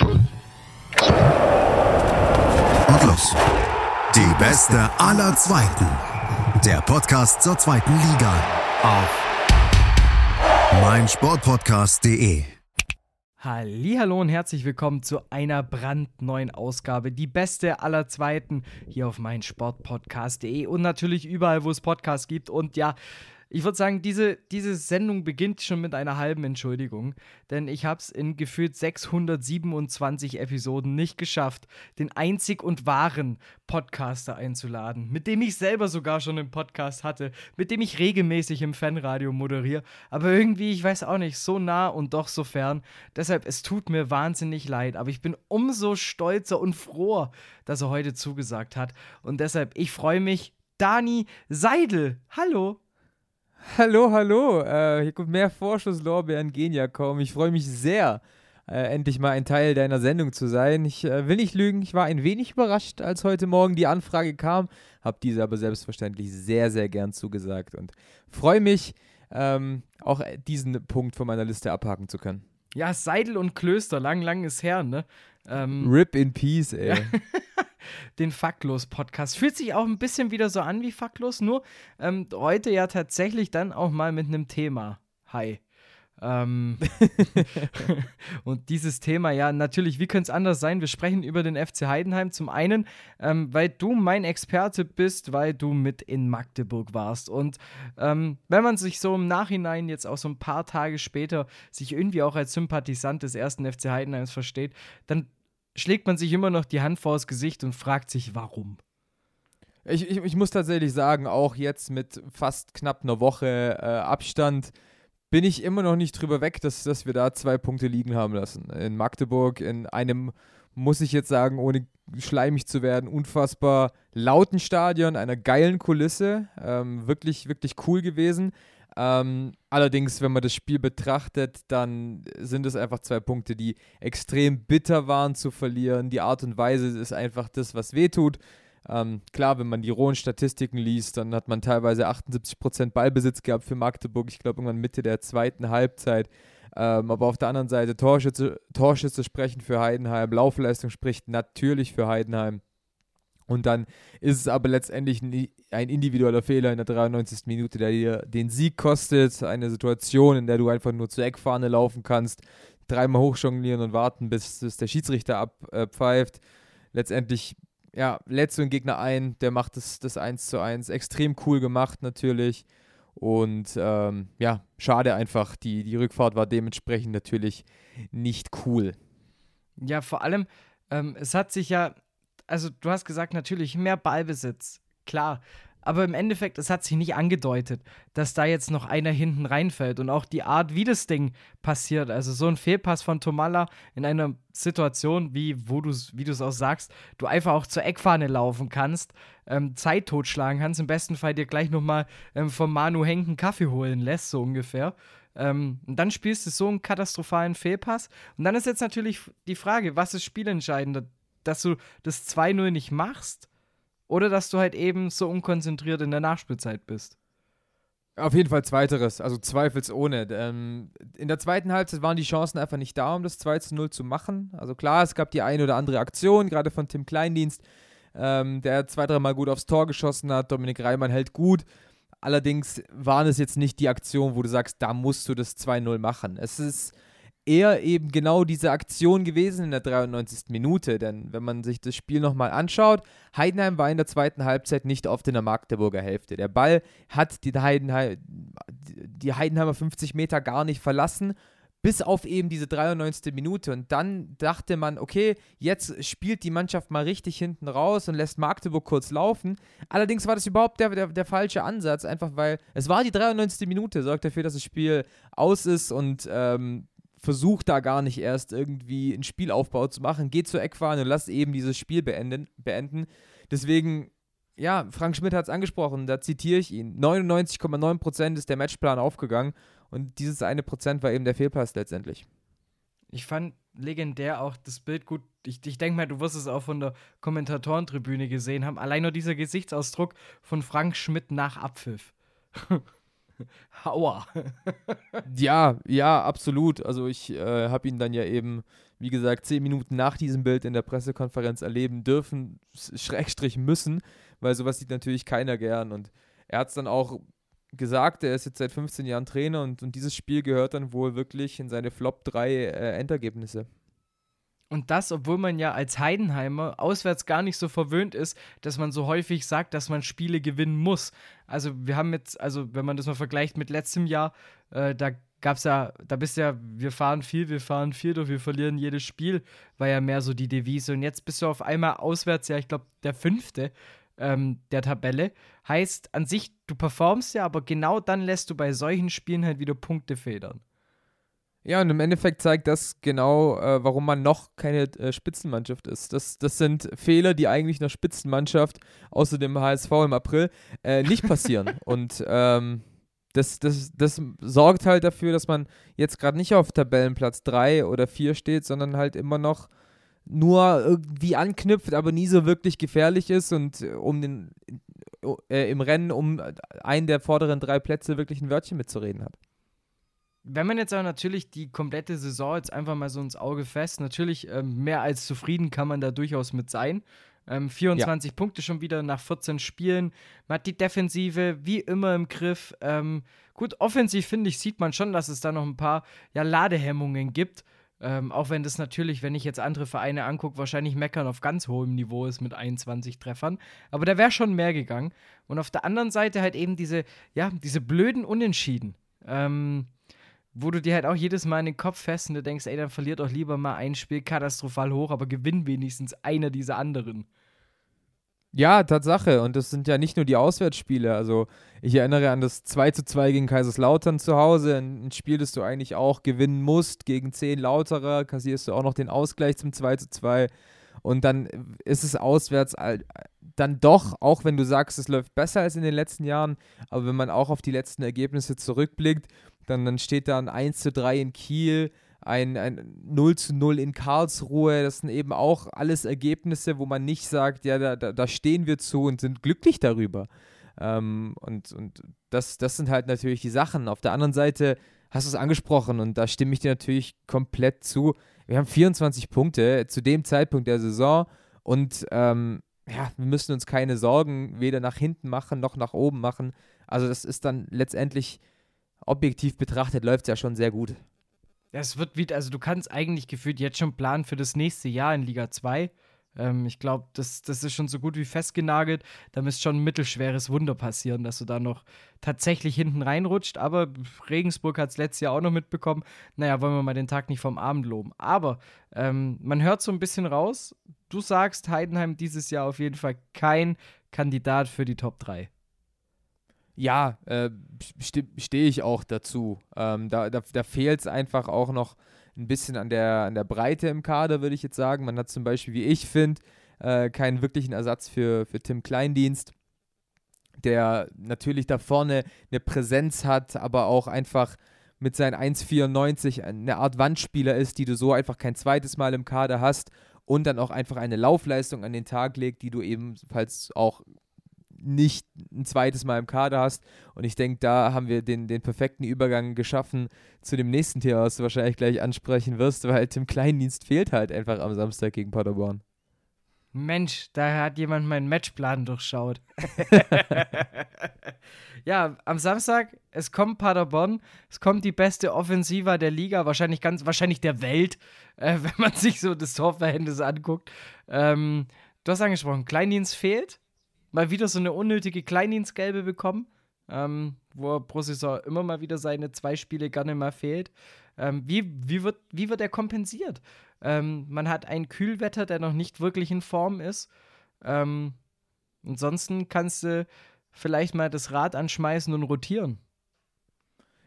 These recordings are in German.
Und los. Die beste aller Zweiten. Der Podcast zur zweiten Liga. Auf meinsportpodcast.de. Hallo und herzlich willkommen zu einer brandneuen Ausgabe. Die beste aller Zweiten hier auf meinsportpodcast.de und natürlich überall, wo es Podcasts gibt. Und ja, ich würde sagen, diese, diese Sendung beginnt schon mit einer halben Entschuldigung, denn ich habe es in gefühlt 627 Episoden nicht geschafft, den einzig und wahren Podcaster einzuladen, mit dem ich selber sogar schon einen Podcast hatte, mit dem ich regelmäßig im Fanradio moderiere, aber irgendwie, ich weiß auch nicht, so nah und doch so fern. Deshalb, es tut mir wahnsinnig leid, aber ich bin umso stolzer und froher, dass er heute zugesagt hat. Und deshalb, ich freue mich, Dani Seidel. Hallo. Hallo, hallo. Äh, mehr Vorschusslorbeeren gehen ja kaum. Ich freue mich sehr, äh, endlich mal ein Teil deiner Sendung zu sein. Ich äh, will nicht lügen, ich war ein wenig überrascht, als heute Morgen die Anfrage kam, habe diese aber selbstverständlich sehr, sehr gern zugesagt und freue mich, ähm, auch diesen Punkt von meiner Liste abhaken zu können. Ja, Seidel und Klöster, lang, lang ist her, ne? Ähm, Rip in Peace, ey. Den Faktlos-Podcast. Fühlt sich auch ein bisschen wieder so an wie Faktlos, nur ähm, heute ja tatsächlich dann auch mal mit einem Thema. Hi. Ähm, und dieses Thema, ja, natürlich, wie könnte es anders sein? Wir sprechen über den FC Heidenheim. Zum einen, ähm, weil du mein Experte bist, weil du mit in Magdeburg warst. Und ähm, wenn man sich so im Nachhinein, jetzt auch so ein paar Tage später, sich irgendwie auch als Sympathisant des ersten FC Heidenheims versteht, dann schlägt man sich immer noch die Hand vors Gesicht und fragt sich, warum. Ich, ich, ich muss tatsächlich sagen, auch jetzt mit fast knapp einer Woche äh, Abstand bin ich immer noch nicht drüber weg, dass, dass wir da zwei Punkte liegen haben lassen. In Magdeburg, in einem, muss ich jetzt sagen, ohne schleimig zu werden, unfassbar lauten Stadion, einer geilen Kulisse. Ähm, wirklich, wirklich cool gewesen. Ähm, allerdings, wenn man das Spiel betrachtet, dann sind es einfach zwei Punkte, die extrem bitter waren zu verlieren. Die Art und Weise ist einfach das, was wehtut. Ähm, klar, wenn man die rohen Statistiken liest, dann hat man teilweise 78% Ballbesitz gehabt für Magdeburg. Ich glaube, irgendwann Mitte der zweiten Halbzeit. Ähm, aber auf der anderen Seite, Torschütze, Torschütze sprechen für Heidenheim, Laufleistung spricht natürlich für Heidenheim. Und dann ist es aber letztendlich ein individueller Fehler in der 93. Minute, der dir den Sieg kostet. Eine Situation, in der du einfach nur zur Eckfahne laufen kannst, dreimal hochjonglieren und warten, bis, bis der Schiedsrichter abpfeift. Letztendlich, ja, lädst du den Gegner ein, der macht das, das 1 zu 1. Extrem cool gemacht natürlich. Und ähm, ja, schade einfach. Die, die Rückfahrt war dementsprechend natürlich nicht cool. Ja, vor allem, ähm, es hat sich ja also du hast gesagt, natürlich mehr Ballbesitz, klar. Aber im Endeffekt, es hat sich nicht angedeutet, dass da jetzt noch einer hinten reinfällt. Und auch die Art, wie das Ding passiert, also so ein Fehlpass von Tomalla in einer Situation, wie, wo du's, wie du es auch sagst, du einfach auch zur Eckfahne laufen kannst, ähm, Zeit totschlagen kannst, im besten Fall dir gleich nochmal ähm, vom Manu Henken Kaffee holen lässt, so ungefähr. Ähm, und dann spielst du so einen katastrophalen Fehlpass. Und dann ist jetzt natürlich die Frage, was ist spielentscheidender? Dass du das 2-0 nicht machst oder dass du halt eben so unkonzentriert in der Nachspielzeit bist. Auf jeden Fall zweiteres, also zweifelsohne. Ähm, in der zweiten Halbzeit waren die Chancen einfach nicht da, um das 2 0 zu machen. Also klar, es gab die eine oder andere Aktion, gerade von Tim Kleindienst, ähm, der zwei, dreimal gut aufs Tor geschossen hat. Dominik Reimann hält gut. Allerdings waren es jetzt nicht die Aktionen, wo du sagst, da musst du das 2-0 machen. Es ist eher eben genau diese Aktion gewesen in der 93. Minute. Denn wenn man sich das Spiel nochmal anschaut, Heidenheim war in der zweiten Halbzeit nicht oft in der Magdeburger Hälfte. Der Ball hat die, Heidenheim, die Heidenheimer 50 Meter gar nicht verlassen. Bis auf eben diese 93. Minute. Und dann dachte man, okay, jetzt spielt die Mannschaft mal richtig hinten raus und lässt Magdeburg kurz laufen. Allerdings war das überhaupt der, der, der falsche Ansatz, einfach weil es war die 93. Minute, sorgt dafür, dass das Spiel aus ist und ähm, versucht da gar nicht erst irgendwie einen Spielaufbau zu machen, geht zur Eckfahne und lasst eben dieses Spiel beenden. beenden. Deswegen, ja, Frank Schmidt hat es angesprochen, da zitiere ich ihn. 99,9% ist der Matchplan aufgegangen und dieses eine Prozent war eben der Fehlpass letztendlich. Ich fand legendär auch das Bild gut. Ich, ich denke mal, du wirst es auch von der Kommentatorentribüne gesehen haben. Allein nur dieser Gesichtsausdruck von Frank Schmidt nach Abpfiff. Aua. ja, ja, absolut. Also ich äh, habe ihn dann ja eben wie gesagt, zehn Minuten nach diesem Bild in der Pressekonferenz erleben dürfen, Schrägstrich müssen, weil sowas sieht natürlich keiner gern. Und er hat es dann auch gesagt, er ist jetzt seit 15 Jahren Trainer und, und dieses Spiel gehört dann wohl wirklich in seine Flop 3 äh, Endergebnisse. Und das, obwohl man ja als Heidenheimer auswärts gar nicht so verwöhnt ist, dass man so häufig sagt, dass man Spiele gewinnen muss. Also wir haben jetzt, also wenn man das mal vergleicht mit letztem Jahr, äh, da gab es ja, da bist ja, wir fahren viel, wir fahren viel, doch wir verlieren jedes Spiel, war ja mehr so die Devise. Und jetzt bist du auf einmal auswärts, ja, ich glaube, der fünfte ähm, der Tabelle. Heißt an sich, du performst ja, aber genau dann lässt du bei solchen Spielen halt wieder Punkte federn. Ja, und im Endeffekt zeigt das genau, äh, warum man noch keine äh, Spitzenmannschaft ist. Das, das sind Fehler, die eigentlich einer Spitzenmannschaft, außer dem HSV im April, äh, nicht passieren. und ähm, das, das, das sorgt halt dafür, dass man jetzt gerade nicht auf Tabellenplatz 3 oder 4 steht, sondern halt immer noch nur irgendwie anknüpft, aber nie so wirklich gefährlich ist und äh, um den äh, im Rennen um einen der vorderen drei Plätze wirklich ein Wörtchen mitzureden hat wenn man jetzt aber natürlich die komplette Saison jetzt einfach mal so ins Auge fest, natürlich ähm, mehr als zufrieden kann man da durchaus mit sein. Ähm, 24 ja. Punkte schon wieder nach 14 Spielen. Man hat die Defensive wie immer im Griff. Ähm, gut, offensiv finde ich, sieht man schon, dass es da noch ein paar ja, Ladehemmungen gibt. Ähm, auch wenn das natürlich, wenn ich jetzt andere Vereine angucke, wahrscheinlich meckern auf ganz hohem Niveau ist mit 21 Treffern. Aber da wäre schon mehr gegangen. Und auf der anderen Seite halt eben diese, ja, diese blöden Unentschieden. Ähm, wo du dir halt auch jedes Mal in den Kopf fest und du denkst, ey, dann verliert doch lieber mal ein Spiel katastrophal hoch, aber gewinn wenigstens einer dieser anderen. Ja, Tatsache. Und das sind ja nicht nur die Auswärtsspiele. Also ich erinnere an das 2 zu 2 gegen Kaiserslautern zu Hause. Ein, Spiel, das du eigentlich auch gewinnen musst. Gegen 10 Lauterer kassierst du auch noch den Ausgleich zum 2 zu 2. Und dann ist es auswärts dann doch, auch wenn du sagst, es läuft besser als in den letzten Jahren, aber wenn man auch auf die letzten Ergebnisse zurückblickt, dann, dann steht da ein 1 zu 3 in Kiel, ein, ein 0 zu 0 in Karlsruhe. Das sind eben auch alles Ergebnisse, wo man nicht sagt, ja, da, da, stehen wir zu und sind glücklich darüber. Ähm, und und das, das sind halt natürlich die Sachen. Auf der anderen Seite hast du es angesprochen und da stimme ich dir natürlich komplett zu. Wir haben 24 Punkte zu dem Zeitpunkt der Saison und ähm, ja, wir müssen uns keine Sorgen weder nach hinten machen noch nach oben machen. Also das ist dann letztendlich objektiv betrachtet läuft es ja schon sehr gut. Es wird wieder, also du kannst eigentlich gefühlt jetzt schon planen für das nächste Jahr in Liga 2. Ähm, ich glaube, das, das ist schon so gut wie festgenagelt. Da müsste schon ein mittelschweres Wunder passieren, dass du da noch tatsächlich hinten reinrutscht. Aber Regensburg hat es letztes Jahr auch noch mitbekommen. Naja, wollen wir mal den Tag nicht vom Abend loben. Aber ähm, man hört so ein bisschen raus. Du sagst, Heidenheim dieses Jahr auf jeden Fall kein Kandidat für die Top 3. Ja, äh, stehe ich auch dazu. Ähm, da da, da fehlt es einfach auch noch ein bisschen an der, an der Breite im Kader, würde ich jetzt sagen. Man hat zum Beispiel, wie ich finde, äh, keinen wirklichen Ersatz für, für Tim Kleindienst, der natürlich da vorne eine Präsenz hat, aber auch einfach mit seinen 1,94 eine Art Wandspieler ist, die du so einfach kein zweites Mal im Kader hast und dann auch einfach eine Laufleistung an den Tag legt, die du ebenfalls auch nicht ein zweites Mal im Kader hast. Und ich denke, da haben wir den, den perfekten Übergang geschaffen zu dem nächsten Thema, was du wahrscheinlich gleich ansprechen wirst, weil Tim Kleindienst fehlt halt einfach am Samstag gegen Paderborn. Mensch, da hat jemand meinen Matchplan durchschaut. ja, am Samstag, es kommt Paderborn, es kommt die beste Offensiva der Liga, wahrscheinlich ganz, wahrscheinlich der Welt, äh, wenn man sich so das Torverhältnis anguckt. Ähm, du hast angesprochen, Kleindienst fehlt mal wieder so eine unnötige Kleindienstgelbe bekommen, ähm, wo pro Saison immer mal wieder seine zwei Spiele gerne mal fehlt. Ähm, wie, wie, wird, wie wird er kompensiert? Ähm, man hat ein Kühlwetter, der noch nicht wirklich in Form ist. Ähm, ansonsten kannst du vielleicht mal das Rad anschmeißen und rotieren.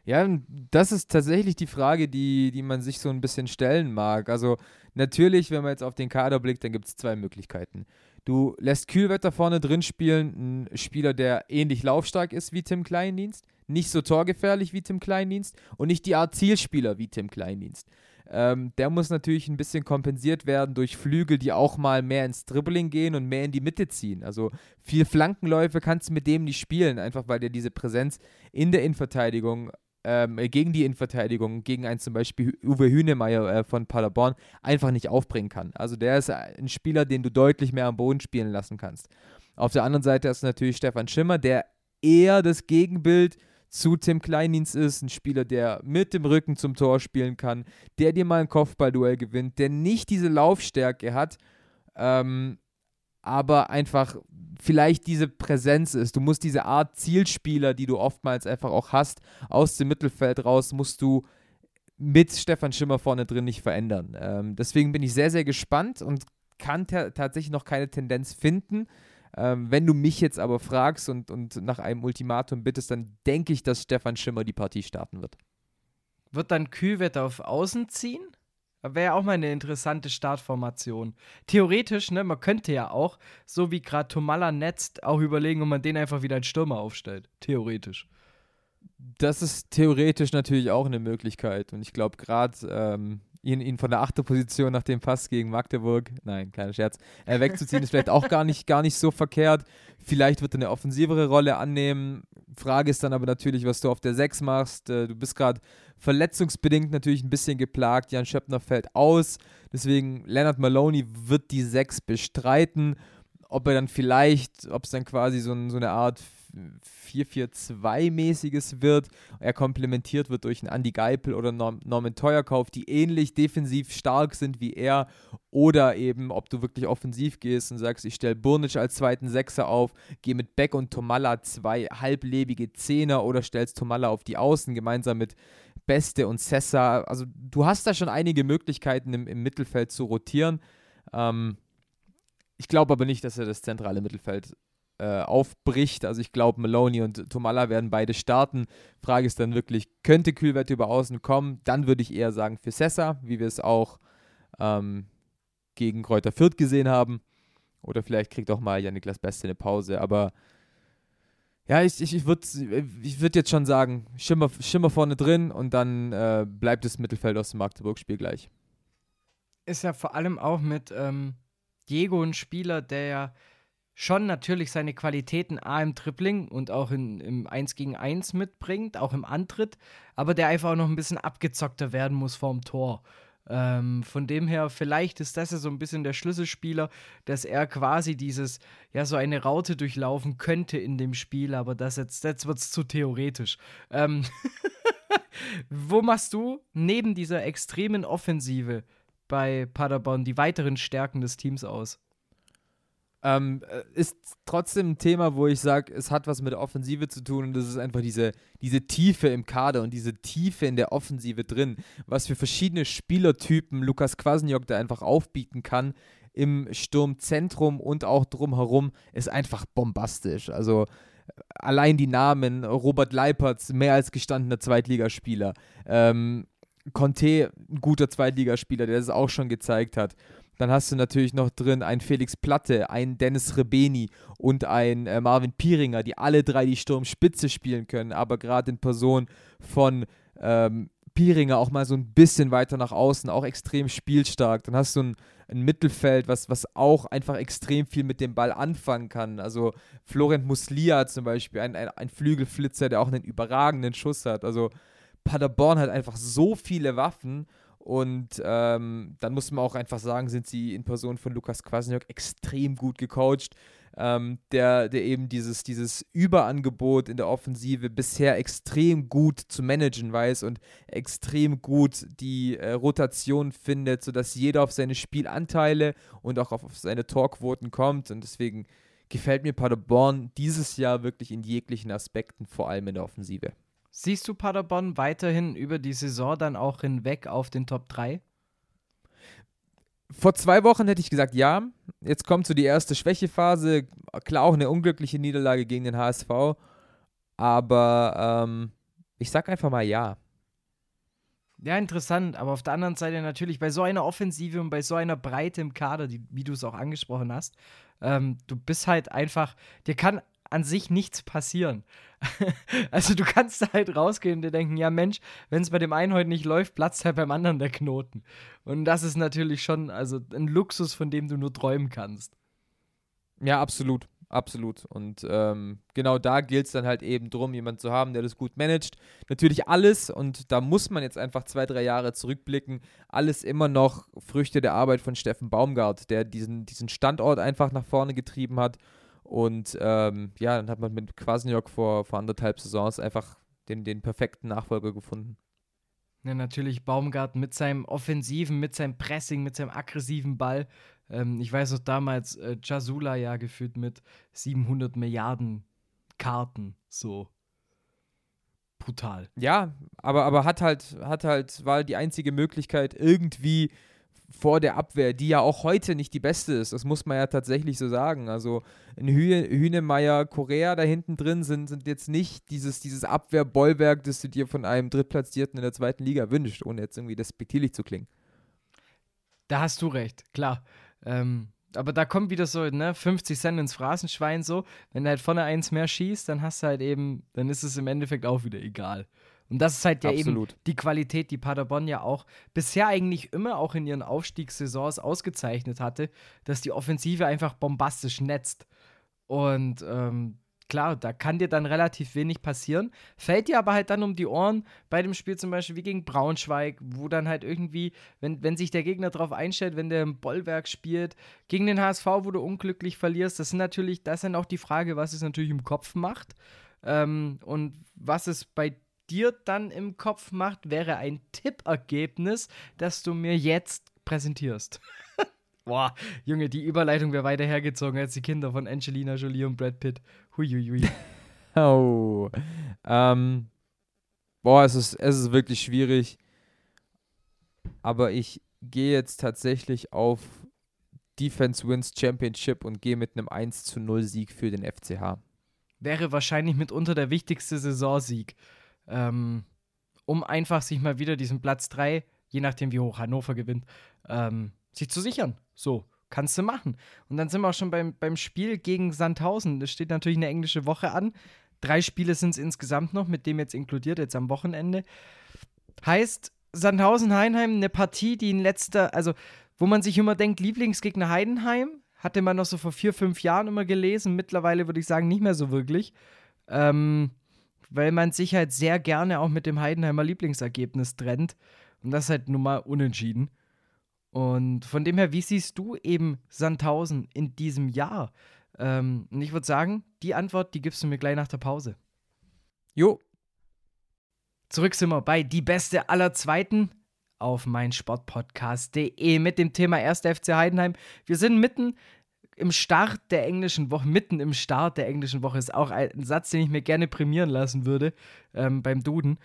Ja, das ist tatsächlich die Frage, die, die man sich so ein bisschen stellen mag. Also natürlich, wenn man jetzt auf den Kader blickt, dann gibt es zwei Möglichkeiten. Du lässt Kühlwetter vorne drin spielen, ein Spieler, der ähnlich laufstark ist wie Tim Kleindienst, nicht so torgefährlich wie Tim Kleindienst und nicht die Art Zielspieler wie Tim Kleindienst. Ähm, der muss natürlich ein bisschen kompensiert werden durch Flügel, die auch mal mehr ins Dribbling gehen und mehr in die Mitte ziehen. Also viel Flankenläufe kannst du mit dem nicht spielen, einfach weil der diese Präsenz in der Innenverteidigung ähm, gegen die Innenverteidigung, gegen einen zum Beispiel Uwe Hünemeyer äh, von Paderborn, einfach nicht aufbringen kann. Also der ist ein Spieler, den du deutlich mehr am Boden spielen lassen kannst. Auf der anderen Seite ist natürlich Stefan Schimmer, der eher das Gegenbild zu Tim Kleindienst ist, ein Spieler, der mit dem Rücken zum Tor spielen kann, der dir mal ein Kopfballduell gewinnt, der nicht diese Laufstärke hat, ähm, aber einfach vielleicht diese Präsenz ist. Du musst diese Art Zielspieler, die du oftmals einfach auch hast, aus dem Mittelfeld raus, musst du mit Stefan Schimmer vorne drin nicht verändern. Ähm, deswegen bin ich sehr, sehr gespannt und kann tatsächlich noch keine Tendenz finden. Ähm, wenn du mich jetzt aber fragst und, und nach einem Ultimatum bittest, dann denke ich, dass Stefan Schimmer die Partie starten wird. Wird dann Kühlwett auf Außen ziehen? Wäre auch mal eine interessante Startformation. Theoretisch, ne, man könnte ja auch, so wie gerade Tomalla netzt, auch überlegen, ob man den einfach wieder als Stürmer aufstellt. Theoretisch. Das ist theoretisch natürlich auch eine Möglichkeit. Und ich glaube, gerade ähm, ihn, ihn von der achten Position nach dem Pass gegen Magdeburg, nein, kleiner Scherz, äh, wegzuziehen, ist vielleicht auch gar nicht, gar nicht so verkehrt. Vielleicht wird er eine offensivere Rolle annehmen. Frage ist dann aber natürlich, was du auf der 6 machst. Äh, du bist gerade verletzungsbedingt natürlich ein bisschen geplagt. Jan Schöppner fällt aus. Deswegen Leonard Maloney wird die 6 bestreiten. Ob er dann vielleicht, ob es dann quasi so, so eine Art 4-4-2-mäßiges wird. Er komplementiert wird durch einen Andy Geipel oder Norman Teuerkauf, die ähnlich defensiv stark sind wie er. Oder eben, ob du wirklich offensiv gehst und sagst, ich stelle Burnic als zweiten Sechser auf, gehe mit Beck und Tomalla zwei halblebige Zehner oder stellst Tomalla auf die Außen gemeinsam mit Beste und Sessa. Also du hast da schon einige Möglichkeiten im, im Mittelfeld zu rotieren. Ähm, ich glaube aber nicht, dass er das zentrale Mittelfeld äh, aufbricht. Also ich glaube, Maloney und Tomalla werden beide starten. Frage ist dann wirklich, könnte Kühlwette über außen kommen? Dann würde ich eher sagen für Sessa, wie wir es auch ähm, gegen Kräuter Fürth gesehen haben. Oder vielleicht kriegt auch mal Janiklas Beste eine Pause. Aber ja, ich, ich, ich würde ich würd jetzt schon sagen, Schimmer, Schimmer vorne drin und dann äh, bleibt das Mittelfeld aus dem Magdeburg-Spiel gleich. Ist ja vor allem auch mit ähm, Diego ein Spieler, der ja schon natürlich seine Qualitäten A im Tripling und auch in, im 1 gegen 1 mitbringt, auch im Antritt, aber der einfach auch noch ein bisschen abgezockter werden muss vorm Tor. Ähm, von dem her, vielleicht ist das ja so ein bisschen der Schlüsselspieler, dass er quasi dieses, ja, so eine Raute durchlaufen könnte in dem Spiel, aber das jetzt, jetzt wird es zu theoretisch. Ähm Wo machst du neben dieser extremen Offensive bei Paderborn die weiteren Stärken des Teams aus? Ähm, äh, ist trotzdem ein Thema, wo ich sage, es hat was mit der Offensive zu tun und das ist einfach diese, diese Tiefe im Kader und diese Tiefe in der Offensive drin. Was für verschiedene Spielertypen Lukas Kwasniok da einfach aufbieten kann im Sturmzentrum und auch drumherum, ist einfach bombastisch. Also allein die Namen, Robert Leipertz, mehr als gestandener Zweitligaspieler. Ähm, Conte, ein guter Zweitligaspieler, der das auch schon gezeigt hat. Dann hast du natürlich noch drin einen Felix Platte, einen Dennis Rebeni und einen äh, Marvin Pieringer, die alle drei die Sturmspitze spielen können, aber gerade in Person von ähm, Pieringer auch mal so ein bisschen weiter nach außen, auch extrem spielstark. Dann hast du ein, ein, Mittelfeld, was, was auch einfach extrem viel mit dem Ball anfangen kann. Also Florent Muslia zum Beispiel, ein, ein, ein Flügelflitzer, der auch einen überragenden Schuss hat. Also Paderborn hat einfach so viele Waffen und ähm, dann muss man auch einfach sagen, sind sie in Person von Lukas Kwasniok extrem gut gecoacht, ähm, der, der eben dieses, dieses Überangebot in der Offensive bisher extrem gut zu managen weiß und extrem gut die äh, Rotation findet, sodass jeder auf seine Spielanteile und auch auf, auf seine Torquoten kommt. Und deswegen gefällt mir Paderborn dieses Jahr wirklich in jeglichen Aspekten, vor allem in der Offensive. Siehst du Paderborn weiterhin über die Saison dann auch hinweg auf den Top 3? Vor zwei Wochen hätte ich gesagt, ja. Jetzt kommt so die erste Schwächephase. Klar, auch eine unglückliche Niederlage gegen den HSV. Aber ähm, ich sag einfach mal ja. Ja, interessant. Aber auf der anderen Seite natürlich bei so einer Offensive und bei so einer Breite im Kader, die, wie du es auch angesprochen hast, ähm, du bist halt einfach, dir kann an sich nichts passieren. also du kannst da halt rausgehen und dir denken, ja Mensch, wenn es bei dem einen heute nicht läuft, platzt halt beim anderen der Knoten. Und das ist natürlich schon also ein Luxus, von dem du nur träumen kannst. Ja, absolut. absolut. Und ähm, genau da gilt es dann halt eben drum, jemanden zu haben, der das gut managt. Natürlich alles, und da muss man jetzt einfach zwei, drei Jahre zurückblicken, alles immer noch Früchte der Arbeit von Steffen Baumgart, der diesen, diesen Standort einfach nach vorne getrieben hat. Und ähm, ja, dann hat man mit Kwasniok vor, vor anderthalb Saisons einfach den, den perfekten Nachfolger gefunden. Ja, natürlich Baumgart mit seinem Offensiven, mit seinem Pressing, mit seinem aggressiven Ball. Ähm, ich weiß noch damals, äh, Jasula ja geführt mit 700 Milliarden Karten. So. Brutal. Ja, aber, aber hat halt, hat halt, war die einzige Möglichkeit, irgendwie vor der Abwehr, die ja auch heute nicht die beste ist. Das muss man ja tatsächlich so sagen. Also ein Hühnemeier, Korea da hinten drin sind, sind jetzt nicht dieses, dieses Abwehrbollwerk, das du dir von einem Drittplatzierten in der zweiten Liga wünschst, ohne jetzt irgendwie despektierlich zu klingen. Da hast du recht, klar. Ähm, aber da kommt wieder so, ne, 50 Cent ins Phrasenschwein so. Wenn du halt vorne eins mehr schießt, dann hast du halt eben, dann ist es im Endeffekt auch wieder egal. Und das ist halt ja Absolut. eben die Qualität, die Paderborn ja auch bisher eigentlich immer auch in ihren Aufstiegssaisons ausgezeichnet hatte, dass die Offensive einfach bombastisch netzt. Und ähm, klar, da kann dir dann relativ wenig passieren. Fällt dir aber halt dann um die Ohren bei dem Spiel zum Beispiel wie gegen Braunschweig, wo dann halt irgendwie, wenn, wenn sich der Gegner darauf einstellt, wenn der im Bollwerk spielt, gegen den HSV, wo du unglücklich verlierst, das sind natürlich, das ist dann auch die Frage, was es natürlich im Kopf macht. Ähm, und was es bei dir dann im Kopf macht, wäre ein Tippergebnis, das du mir jetzt präsentierst. Boah, Junge, die Überleitung wäre weiter hergezogen als die Kinder von Angelina Jolie und Brad Pitt. Huiuiui. oh. Ähm, boah, es ist, es ist wirklich schwierig. Aber ich gehe jetzt tatsächlich auf Defense Wins Championship und gehe mit einem 1 zu 0 Sieg für den FCH. Wäre wahrscheinlich mitunter der wichtigste Saisonsieg ähm, um einfach sich mal wieder diesen Platz 3, je nachdem wie hoch Hannover gewinnt, ähm, sich zu sichern. So, kannst du machen. Und dann sind wir auch schon beim, beim Spiel gegen Sandhausen. Es steht natürlich eine englische Woche an. Drei Spiele sind es insgesamt noch, mit dem jetzt inkludiert, jetzt am Wochenende. Heißt, Sandhausen-Heinheim, eine Partie, die in letzter, also wo man sich immer denkt, Lieblingsgegner Heidenheim, hatte man noch so vor vier, fünf Jahren immer gelesen. Mittlerweile würde ich sagen, nicht mehr so wirklich. Ähm, weil man sich halt sehr gerne auch mit dem Heidenheimer Lieblingsergebnis trennt. Und das ist halt nun mal unentschieden. Und von dem her, wie siehst du eben Sandhausen in diesem Jahr? Ähm, und ich würde sagen, die Antwort, die gibst du mir gleich nach der Pause. Jo. Zurück sind wir bei Die Beste aller Zweiten auf meinsportpodcast.de mit dem Thema 1. FC Heidenheim. Wir sind mitten im Start der englischen Woche, mitten im Start der englischen Woche, ist auch ein Satz, den ich mir gerne prämieren lassen würde ähm, beim Duden.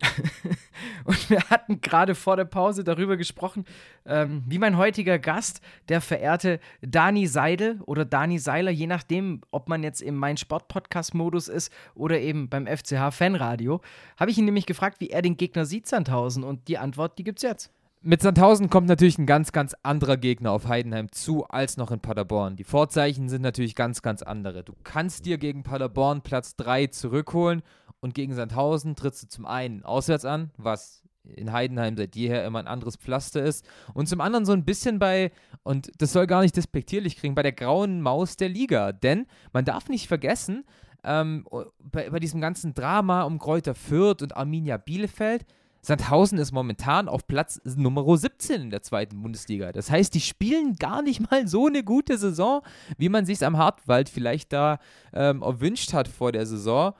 und wir hatten gerade vor der Pause darüber gesprochen, ähm, wie mein heutiger Gast, der verehrte Dani Seidel oder Dani Seiler, je nachdem, ob man jetzt im Mein Sport-Podcast-Modus ist oder eben beim FCH Fanradio, habe ich ihn nämlich gefragt, wie er den Gegner sieht, Sandhausen. Und die Antwort, die gibt's jetzt. Mit Sandhausen kommt natürlich ein ganz, ganz anderer Gegner auf Heidenheim zu als noch in Paderborn. Die Vorzeichen sind natürlich ganz, ganz andere. Du kannst dir gegen Paderborn Platz 3 zurückholen und gegen Sandhausen trittst du zum einen auswärts an, was in Heidenheim seit jeher immer ein anderes Pflaster ist. Und zum anderen so ein bisschen bei, und das soll gar nicht despektierlich kriegen, bei der grauen Maus der Liga. Denn man darf nicht vergessen, ähm, bei, bei diesem ganzen Drama um Kräuter Fürth und Arminia Bielefeld, Sandhausen ist momentan auf Platz Nummer 17 in der zweiten Bundesliga. Das heißt, die spielen gar nicht mal so eine gute Saison, wie man sich am Hartwald vielleicht da ähm, erwünscht hat vor der Saison.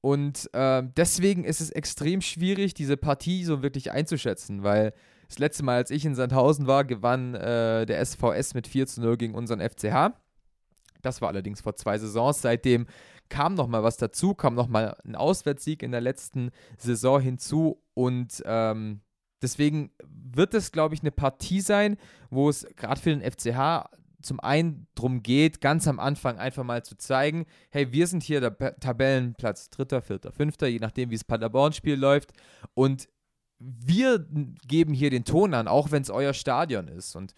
Und äh, deswegen ist es extrem schwierig, diese Partie so wirklich einzuschätzen, weil das letzte Mal, als ich in Sandhausen war, gewann äh, der SVS mit 4 zu 0 gegen unseren FCH. Das war allerdings vor zwei Saisons. Seitdem kam noch mal was dazu, kam noch mal ein Auswärtssieg in der letzten Saison hinzu und ähm, deswegen wird es, glaube ich, eine Partie sein, wo es gerade für den FCH zum einen darum geht, ganz am Anfang einfach mal zu zeigen, hey, wir sind hier der Tabellenplatz dritter, vierter, fünfter, je nachdem, wie das Paderborn-Spiel läuft. Und wir geben hier den Ton an, auch wenn es euer Stadion ist. Und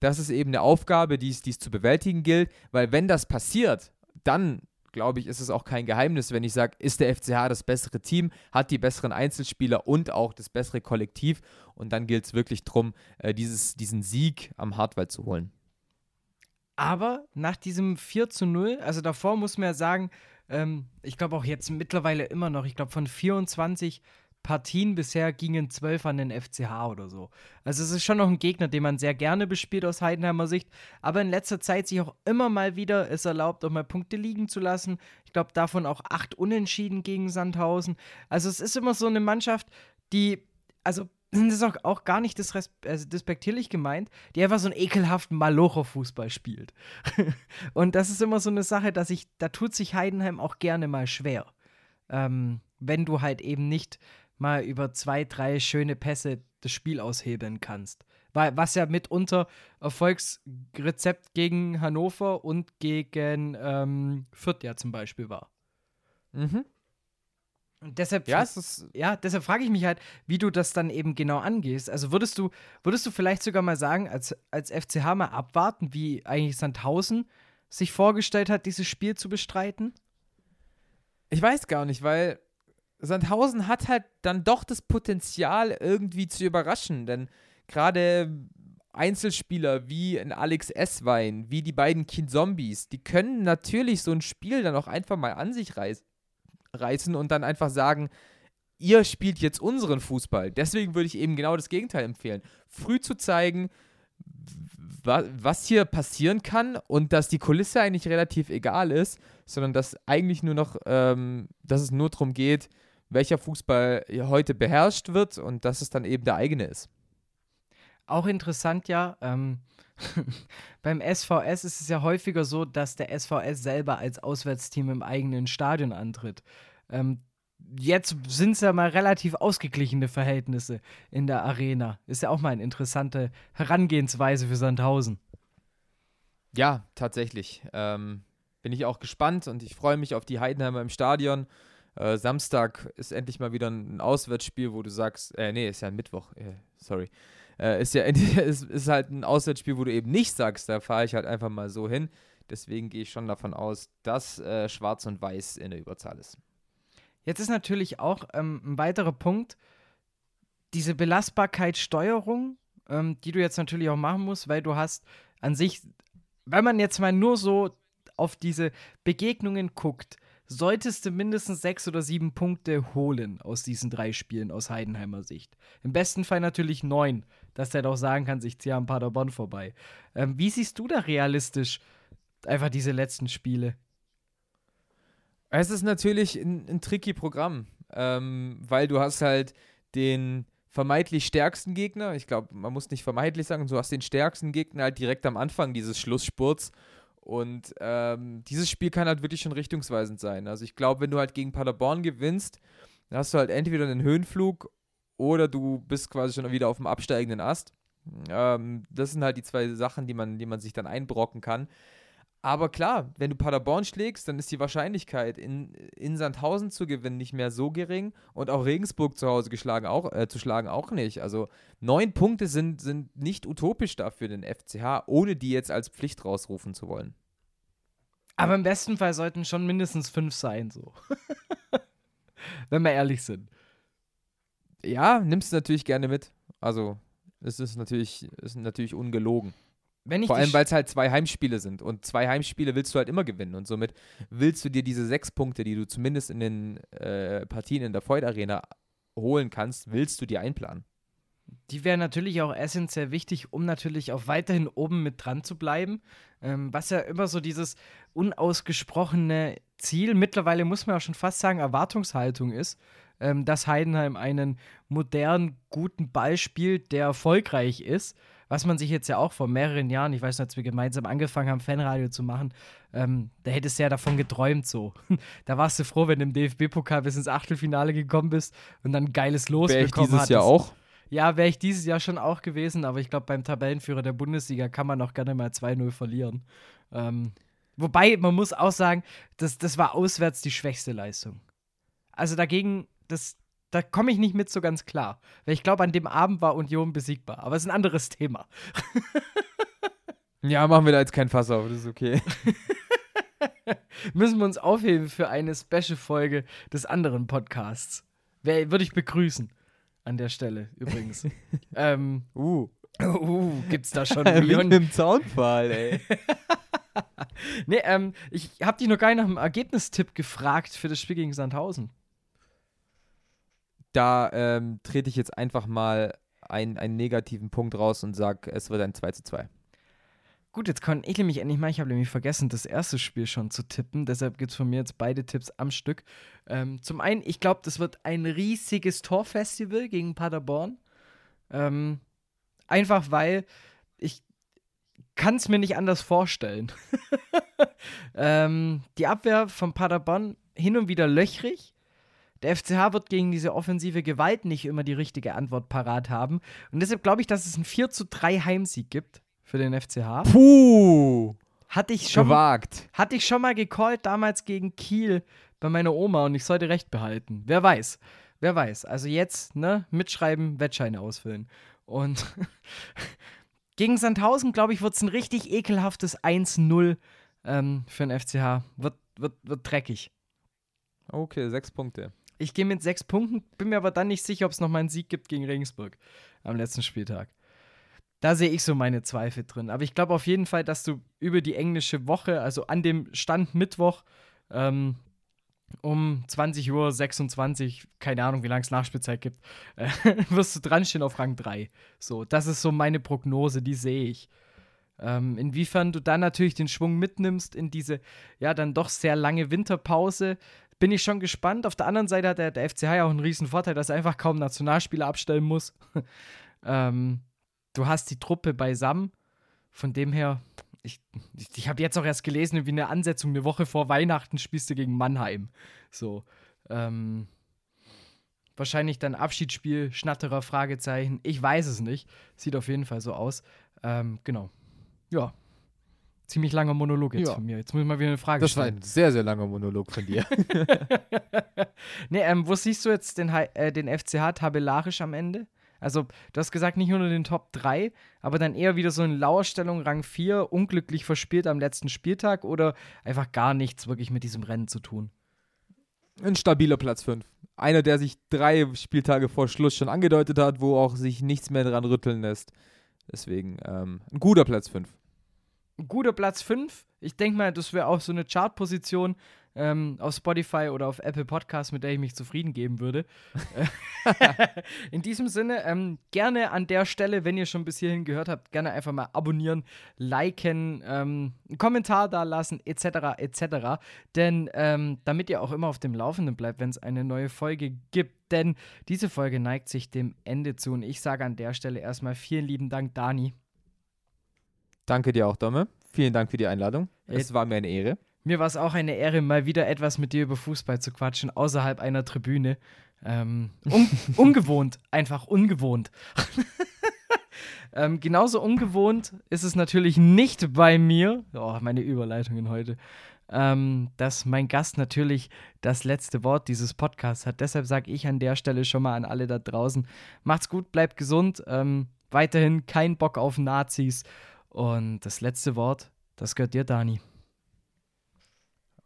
das ist eben eine Aufgabe, die es zu bewältigen gilt, weil wenn das passiert, dann glaube ich, ist es auch kein Geheimnis, wenn ich sage, ist der FCH das bessere Team, hat die besseren Einzelspieler und auch das bessere Kollektiv. Und dann gilt es wirklich darum, äh, diesen Sieg am Hartwald zu holen. Aber nach diesem 4 zu 0, also davor muss man ja sagen, ähm, ich glaube auch jetzt mittlerweile immer noch, ich glaube von 24 Partien bisher gingen 12 an den FCH oder so. Also es ist schon noch ein Gegner, den man sehr gerne bespielt aus Heidenheimer Sicht, aber in letzter Zeit sich auch immer mal wieder es erlaubt, auch mal Punkte liegen zu lassen. Ich glaube davon auch acht Unentschieden gegen Sandhausen. Also es ist immer so eine Mannschaft, die, also das ist auch, auch gar nicht disres also despektierlich gemeint, die einfach so einen ekelhaften Malocher-Fußball spielt. und das ist immer so eine Sache, dass ich, da tut sich Heidenheim auch gerne mal schwer. Ähm, wenn du halt eben nicht mal über zwei, drei schöne Pässe das Spiel aushebeln kannst. Weil, was ja mitunter Erfolgsrezept gegen Hannover und gegen ähm, Fürth ja zum Beispiel war. Mhm. Und deshalb, Ja, ja, deshalb frage ich mich halt, wie du das dann eben genau angehst. Also würdest du, würdest du vielleicht sogar mal sagen, als, als FCH mal abwarten, wie eigentlich Sandhausen sich vorgestellt hat, dieses Spiel zu bestreiten? ich weiß gar nicht, weil Sandhausen hat halt dann doch das Potenzial, irgendwie zu überraschen. Denn gerade Einzelspieler wie ein Alex Esswein, wie die beiden Kind-Zombies, die können natürlich so ein Spiel dann auch einfach mal an sich reiß reißen und dann einfach sagen, ihr spielt jetzt unseren Fußball. Deswegen würde ich eben genau das Gegenteil empfehlen. Früh zu zeigen, wa was hier passieren kann und dass die Kulisse eigentlich relativ egal ist, sondern dass eigentlich nur noch, ähm, dass es nur darum geht, welcher Fußball heute beherrscht wird und dass es dann eben der eigene ist. Auch interessant ja, ähm, beim SVS ist es ja häufiger so, dass der SVS selber als Auswärtsteam im eigenen Stadion antritt. Ähm, jetzt sind es ja mal relativ ausgeglichene Verhältnisse in der Arena. Ist ja auch mal eine interessante Herangehensweise für Sandhausen. Ja, tatsächlich. Ähm, bin ich auch gespannt und ich freue mich auf die Heidenheimer im Stadion. Äh, Samstag ist endlich mal wieder ein Auswärtsspiel, wo du sagst, äh, nee, ist ja ein Mittwoch, äh, sorry. Äh, ist ja ist, ist halt ein Auswärtsspiel, wo du eben nicht sagst, da fahre ich halt einfach mal so hin. Deswegen gehe ich schon davon aus, dass äh, Schwarz und Weiß in der Überzahl ist. Jetzt ist natürlich auch ähm, ein weiterer Punkt, diese Belastbarkeitssteuerung, ähm, die du jetzt natürlich auch machen musst, weil du hast an sich, wenn man jetzt mal nur so auf diese Begegnungen guckt, solltest du mindestens sechs oder sieben Punkte holen aus diesen drei Spielen aus Heidenheimer Sicht. Im besten Fall natürlich neun, dass der doch sagen kann, ich ziehe am Paderborn vorbei. Ähm, wie siehst du da realistisch einfach diese letzten Spiele? Es ist natürlich ein, ein tricky Programm, ähm, weil du hast halt den vermeintlich stärksten Gegner. Ich glaube, man muss nicht vermeintlich sagen, du hast den stärksten Gegner halt direkt am Anfang dieses Schlussspurts. Und ähm, dieses Spiel kann halt wirklich schon richtungsweisend sein. Also ich glaube, wenn du halt gegen Paderborn gewinnst, dann hast du halt entweder einen Höhenflug oder du bist quasi schon wieder auf dem absteigenden Ast. Ähm, das sind halt die zwei Sachen, die man, die man sich dann einbrocken kann. Aber klar, wenn du Paderborn schlägst, dann ist die Wahrscheinlichkeit, in, in Sandhausen zu gewinnen, nicht mehr so gering und auch Regensburg zu Hause geschlagen auch, äh, zu schlagen auch nicht. Also neun Punkte sind, sind nicht utopisch dafür den FCH, ohne die jetzt als Pflicht rausrufen zu wollen. Aber im besten Fall sollten schon mindestens fünf sein, so. Wenn wir ehrlich sind. Ja, nimmst du natürlich gerne mit. Also es ist natürlich, ist natürlich ungelogen. Wenn ich Vor allem, weil es halt zwei Heimspiele sind. Und zwei Heimspiele willst du halt immer gewinnen. Und somit willst du dir diese sechs Punkte, die du zumindest in den äh, Partien in der Void Arena holen kannst, willst du dir einplanen. die wäre natürlich auch essentiell wichtig, um natürlich auch weiterhin oben mit dran zu bleiben. Ähm, was ja immer so dieses unausgesprochene Ziel, mittlerweile muss man auch schon fast sagen, Erwartungshaltung ist, ähm, dass Heidenheim einen modernen, guten Ball spielt, der erfolgreich ist. Was man sich jetzt ja auch vor mehreren Jahren, ich weiß noch, als wir gemeinsam angefangen haben, Fanradio zu machen, ähm, da hättest du ja davon geträumt so. da warst du froh, wenn du im DFB-Pokal bis ins Achtelfinale gekommen bist und dann ein geiles Los Wäre ich bekommen dieses Jahr hattest. auch. Ja, wäre ich dieses Jahr schon auch gewesen, aber ich glaube, beim Tabellenführer der Bundesliga kann man auch gerne mal 2-0 verlieren. Ähm, wobei, man muss auch sagen, das, das war auswärts die schwächste Leistung. Also dagegen, das, da komme ich nicht mit so ganz klar. Weil ich glaube, an dem Abend war Union besiegbar. Aber es ist ein anderes Thema. Ja, machen wir da jetzt kein Fass auf, das ist okay. Müssen wir uns aufheben für eine Special-Folge des anderen Podcasts. Wär- Würde ich begrüßen. An der Stelle übrigens. ähm, Uh, uh, gibt's da schon wegen Union? dem Zaunpfahl, ey. nee, ähm, ich habe dich noch gar nicht nach dem Ergebnistipp gefragt für das Spiel gegen Sandhausen. Da ähm, trete ich jetzt einfach mal ein, einen negativen Punkt raus und sage, es wird ein 2 zu 2. Gut, jetzt kann ich nämlich endlich mal, ich habe nämlich vergessen, das erste Spiel schon zu tippen. Deshalb gibt es von mir jetzt beide Tipps am Stück. Ähm, zum einen, ich glaube, das wird ein riesiges Torfestival gegen Paderborn. Ähm, einfach weil ich kann es mir nicht anders vorstellen. ähm, die Abwehr von Paderborn hin und wieder löchrig. Der FCH wird gegen diese offensive Gewalt nicht immer die richtige Antwort parat haben. Und deshalb glaube ich, dass es einen 4 zu 3 Heimsieg gibt für den FCH. Puh! Hatte ich schon, Gewagt. hatte ich schon mal gecallt damals gegen Kiel bei meiner Oma und ich sollte recht behalten. Wer weiß. Wer weiß. Also jetzt, ne, mitschreiben, Wettscheine ausfüllen. Und gegen Sandhausen, glaube ich, wird es ein richtig ekelhaftes 1-0 ähm, für den FCH. Wird, wird, wird dreckig. Okay, sechs Punkte. Ich gehe mit sechs Punkten, bin mir aber dann nicht sicher, ob es noch mal einen Sieg gibt gegen Regensburg am letzten Spieltag. Da sehe ich so meine Zweifel drin. Aber ich glaube auf jeden Fall, dass du über die englische Woche, also an dem Stand Mittwoch, ähm, um 20.26 Uhr, keine Ahnung, wie lange es Nachspielzeit gibt, äh, wirst du dranstehen auf Rang 3. So, das ist so meine Prognose, die sehe ich. Ähm, inwiefern du dann natürlich den Schwung mitnimmst in diese, ja, dann doch sehr lange Winterpause, bin ich schon gespannt. Auf der anderen Seite hat der, der FCH ja auch einen riesen Vorteil, dass er einfach kaum Nationalspieler abstellen muss. ähm, du hast die Truppe beisammen. Von dem her, ich, ich, habe jetzt auch erst gelesen, wie eine Ansetzung, eine Woche vor Weihnachten spielst du gegen Mannheim. So. Ähm, wahrscheinlich dann Abschiedsspiel, Schnatterer, Fragezeichen. Ich weiß es nicht. Sieht auf jeden Fall so aus. Ähm, genau. Ja. Ziemlich langer Monolog jetzt Ja. von mir. Jetzt muss ich mal wieder eine Frage Das war stellen. ein sehr, sehr langer Monolog von dir. nee, ähm, wo siehst du jetzt den, äh, den FCH tabellarisch am Ende? Also, du hast gesagt, nicht unter den Top 3, aber dann eher wieder so in Lauerstellung Rang 4, unglücklich verspielt am letzten Spieltag oder einfach gar nichts wirklich mit diesem Rennen zu tun? Ein stabiler Platz 5. Einer, der sich drei Spieltage vor Schluss schon angedeutet hat, wo auch sich nichts mehr dran rütteln lässt. Deswegen ähm, ein guter Platz 5. Guter Platz 5. Ich denke mal, das wäre auch so eine Chartposition ähm, auf Spotify oder auf Apple Podcasts, mit der ich mich zufrieden geben würde. In diesem Sinne, ähm, gerne an der Stelle, wenn ihr schon bis hierhin gehört habt, gerne einfach mal abonnieren, liken, ähm, einen Kommentar da lassen, etc., etc. Denn ähm, damit ihr auch immer auf dem Laufenden bleibt, wenn es eine neue Folge gibt. Denn diese Folge neigt sich dem Ende zu und ich sage an der Stelle erstmal vielen lieben Dank, Dani. Danke dir auch, Domme. Vielen Dank für die Einladung. Es war mir eine Ehre. Mir war es auch eine Ehre, mal wieder etwas mit dir über Fußball zu quatschen, außerhalb einer Tribüne. Ähm, un ungewohnt, einfach ungewohnt. ähm, genauso ungewohnt ist es natürlich nicht bei mir, oh, meine Überleitungen heute, ähm, dass mein Gast natürlich das letzte Wort dieses Podcasts hat. Deshalb sage ich an der Stelle schon mal an alle da draußen, macht's gut, bleibt gesund, ähm, weiterhin kein Bock auf Nazis. Und das letzte Wort, das gehört dir, Dani.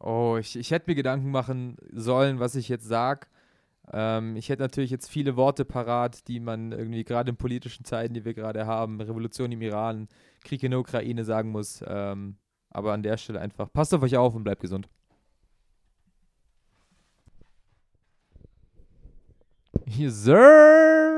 Oh, ich, ich hätte mir Gedanken machen sollen, was ich jetzt sage. Ähm, ich hätte natürlich jetzt viele Worte parat, die man irgendwie gerade in politischen Zeiten, die wir gerade haben, Revolution im Iran, Krieg in der Ukraine sagen muss. Ähm, aber an der Stelle einfach, passt auf euch auf und bleibt gesund. Yes, sir.